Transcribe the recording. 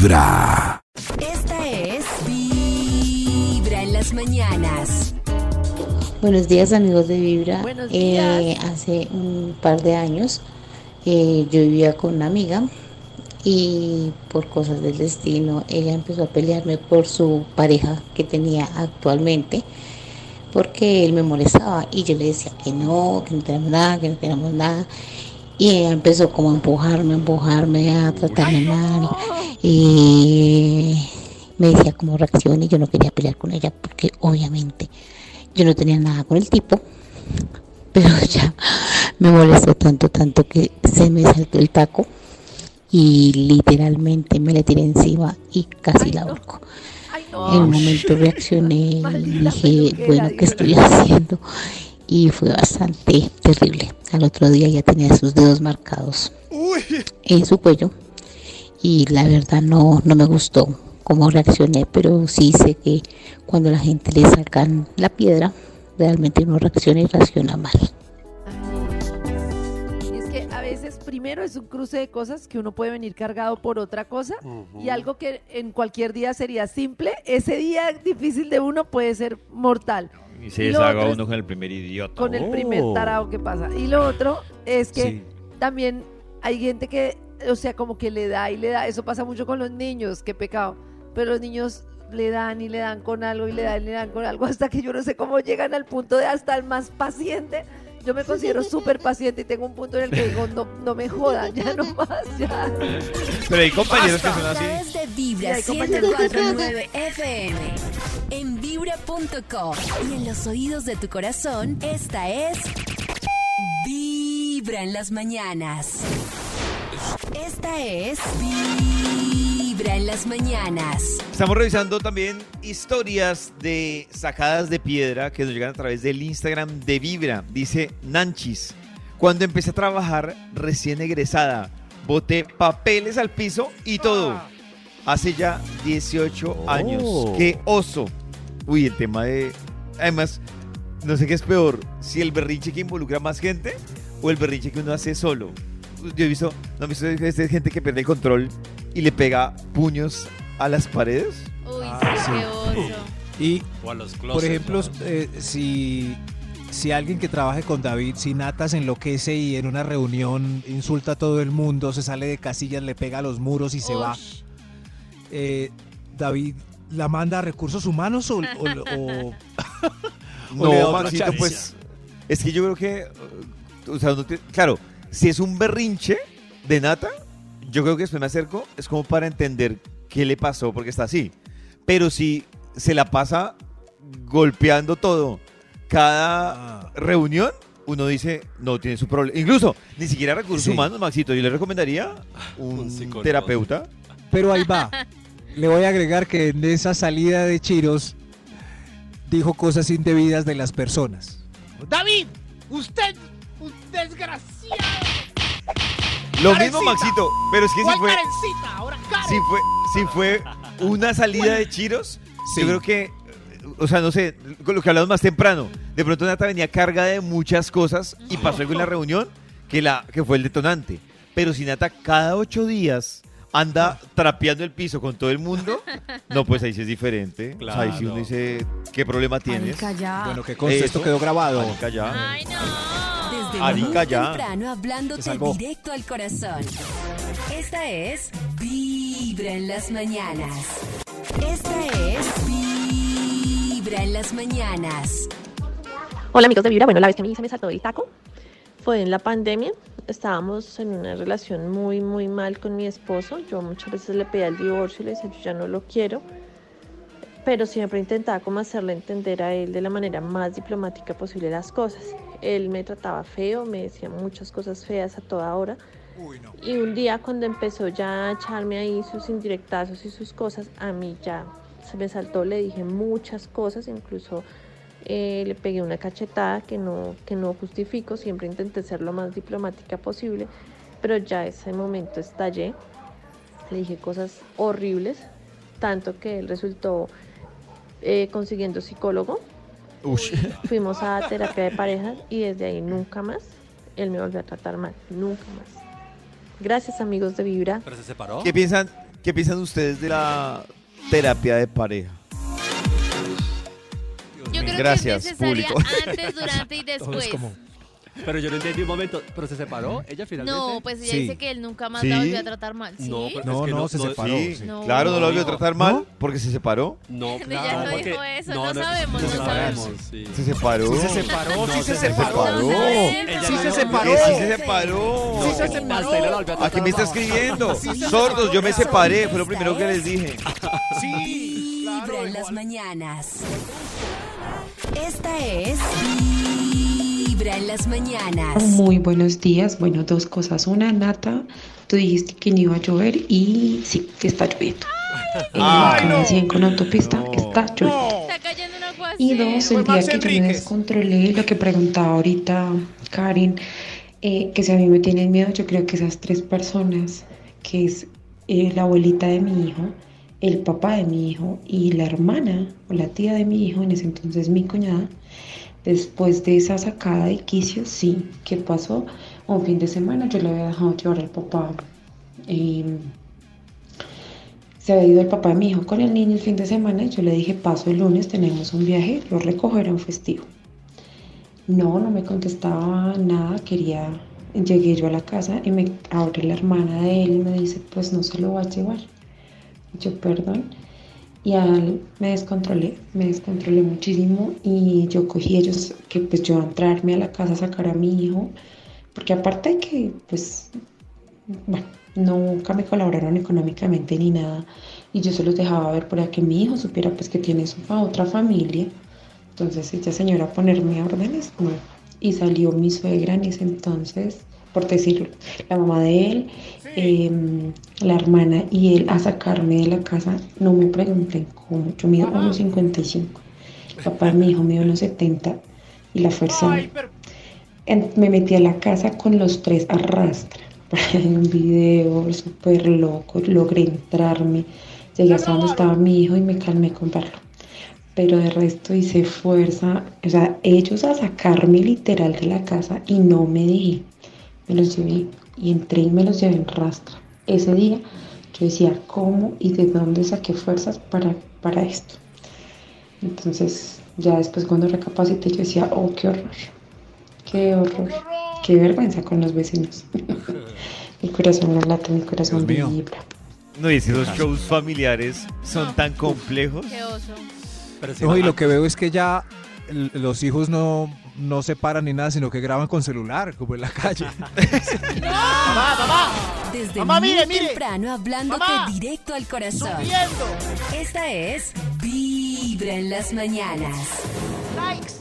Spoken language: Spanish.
Vibra. Esta es Vibra en las mañanas. Buenos días amigos de Vibra. Buenos Eh, hace un par de años eh, yo vivía con una amiga y por cosas del destino ella empezó a pelearme por su pareja que tenía actualmente porque él me molestaba y yo le decía que no, que no tenemos nada, que no tenemos nada. Y ella empezó como a empujarme, a empujarme, a tratarme mal. Y me decía como reacción y yo no quería pelear con ella porque obviamente yo no tenía nada con el tipo. Pero ya me molestó tanto, tanto que se me saltó el taco y literalmente me le tiré encima y casi la ahorco. En un momento reaccioné y dije, bueno, ¿qué estoy haciendo? Y fue bastante terrible. Al otro día ya tenía sus dedos marcados en su cuello y la verdad no, no me gustó cómo reaccioné, pero sí sé que cuando la gente le sacan la piedra, realmente uno reacciona y reacciona mal. Y es que a veces primero es un cruce de cosas que uno puede venir cargado por otra cosa y algo que en cualquier día sería simple, ese día difícil de uno puede ser mortal. Y se deshaga uno con el primer idiota. Con el primer Oh. tarado que pasa. Y lo otro es que Sí. también hay gente que, o sea, como que le da y le da. Eso pasa mucho con los niños, qué pecado. Pero los niños le dan y le dan con algo y le dan y le dan con algo hasta que yo no sé cómo llegan al punto de hasta el más paciente. Yo me considero súper paciente y tengo un punto en el que digo, no, no me jodan, ya no más, ya. Pero hay compañeros que son A así. través de Vibra que 104.9 FM. En vibra.com. Y en los oídos de tu corazón, esta es Vibra en las mañanas. Esta es Vibra en las mañanas. Estamos revisando también historias de sacadas de piedra que nos llegan a través del Instagram de Vibra. Dice Nanchis, cuando empecé a trabajar recién egresada, boté papeles al piso y todo. Hace ya 18 Oh. años. ¡Qué oso! Uy, el tema de... Además, no sé qué es peor, si el berrinche que involucra más gente o el berrinche que uno hace solo. Yo he visto, ¿no he visto gente que pierde el control y le pega puños a las paredes? Uy, Ah, sí, qué oso. Y, O a los por closets, ejemplo, ¿no? eh, si, si alguien que trabaje con David, si Nata se enloquece y en una reunión insulta a todo el mundo, se sale de casillas, le pega a los muros y se va, eh, David la manda a recursos humanos o... o- o- No, Maxito, pues es que yo creo que, o sea, no te- claro, si es un berrinche de nata, yo creo que después me acerco, es como para entender qué le pasó porque está así. Pero si se la pasa golpeando todo cada Ah. reunión, uno dice, no tiene su problema. Incluso, ni siquiera recursos Sí. humanos, Maxito, yo le recomendaría un, Un psicólogo. terapeuta. Pero ahí va. Le voy a agregar que en esa salida de Chiros dijo cosas indebidas de las personas. David, usted, un desgraciado. Lo mismo, Maxito, pero es que si ¿Cuál fue... Ahora Karen. si fue, si fue una salida de Chiros, Sí. yo creo que, o sea, no sé, con lo que hablamos más temprano, de pronto Nata venía carga de muchas cosas y pasó algo en la reunión que, la, que fue el detonante. Pero si Nata cada ocho días anda trapeando el piso con todo el mundo, no, pues ahí sí es diferente. O sea, ahí sí Claro. uno dice, ¿qué problema tienes? Bueno, que conste, esto quedó grabado. Ay, no. Desde Arica muy ya. temprano hablándote directo al corazón. Esta es Vibra en las mañanas. Esta es Vibra en las mañanas. Hola amigos de Vibra, bueno, la vez que a mí se me saltó el taco fue en la pandemia. Estábamos en una relación muy, muy mal con mi esposo. Yo muchas veces le pedía el divorcio y le decía, yo ya no lo quiero. Pero siempre intentaba como hacerle entender a él de la manera más diplomática posible las cosas. Él me trataba feo, me decía muchas cosas feas a toda hora. Y un día cuando empezó ya a echarme ahí sus indirectazos y sus cosas, a mí ya se me saltó, le dije muchas cosas, incluso eh, le pegué una cachetada que no, que no justifico, siempre intenté ser lo más diplomática posible, pero ya ese momento estallé, le dije cosas horribles, tanto que él resultó eh, consiguiendo psicólogo, Ush. fuimos a terapia de parejas y desde ahí nunca más él me volvió a tratar mal, nunca más. Gracias amigos de Vibra. ¿Pero se separó? ¿Qué piensan? ¿Qué piensan ustedes de la terapia de pareja? Yo creo Gracias, que es necesaria público. antes, durante y después. Pero yo no entendí un momento. ¿Pero se separó? ¿Ella finalmente? No, pues ella Sí. dice que él nunca más Sí. la volvió a tratar mal. ¿Sí? No, pero- no, Es que no, no- se no- separó. Sí, sí. No. claro, no lo volvió a No. tratar mal ¿No? porque se separó. No, Ella claro, no porque- dijo eso, no sabemos, no no sabemos. sabemos, sí. Se separó. Sí se separó, sí se separó. separó. Ella Sí se separó. Que sí se separó. Sí se separó. ahí la volvió a tratar Aquí me está mal. escribiendo. Sí se Sordos, yo me separé. Fue lo primero que les dije. Sí, Vibra en las mañanas. Esta es Vibra en las mañanas. Muy buenos días. Bueno, dos cosas. Una, Nata, tú dijiste que no iba a llover y sí, que está lloviendo. En Ay, cada no. 100 con autopista No. está lloviendo. Está cayendo un aguacero. Y dos, el día que yo me descontrolé, lo que preguntaba ahorita Karen, eh, que si a mí me tienen miedo, yo creo que esas tres personas, que es eh, la abuelita de mi hijo, el papá de mi hijo y la hermana o la tía de mi hijo, en ese entonces mi cuñada, después de esa sacada de quicio, sí, ¿qué pasó? Un fin de semana yo le había dejado llevar al papá. em, se había ido el papá de mi hijo con el niño el fin de semana yo le dije, paso el lunes, tenemos un viaje, lo recojo, era un festivo. No, no me contestaba nada, quería, llegué yo a la casa y me abre la hermana de él y me dice, pues no se lo va a llevar. Yo, perdón. Y al, me descontrolé, me descontrolé muchísimo y yo cogí ellos, que pues yo a entrarme a la casa a sacar a mi hijo, porque aparte de que pues bueno, nunca me colaboraron económicamente ni nada y yo se los dejaba ver para que mi hijo supiera pues que tiene su otra familia entonces esta señora a ponerme órdenes no y salió mi suegra en ese entonces por decirlo la mamá de él em, la hermana y él a sacarme de la casa no me pregunten cómo yo mido 1.55 el papá de mi hijo midió 1.70 y la fuerza en- me metí a la casa con los tres a rastra. En un video súper loco, logré entrarme, llegué hasta donde estaba mi hijo y me calmé con verlo. Pero de resto hice fuerza, o sea, ellos a sacarme literal de la casa y no me dejé. Me los llevé y entré y me los llevé en rastra. Ese día yo decía, ¿cómo y de dónde saqué fuerzas para, para esto? Entonces, ya después cuando recapacité, yo decía, oh, qué horror, qué horror, qué vergüenza con los vecinos. mi corazón no late, mi corazón Dios mío. vibra. No, y que los shows familiares son tan complejos. Qué oso. Pero sí, No, y lo que veo es que ya los hijos no, no se paran ni nada, sino que graban con celular, como en la calle. mamá, mamá, Desde Mamá, muy mire, mire. temprano hablándote Mamá. directo al corazón. subiendo. Esta es Vibra en las mañanas. Likes.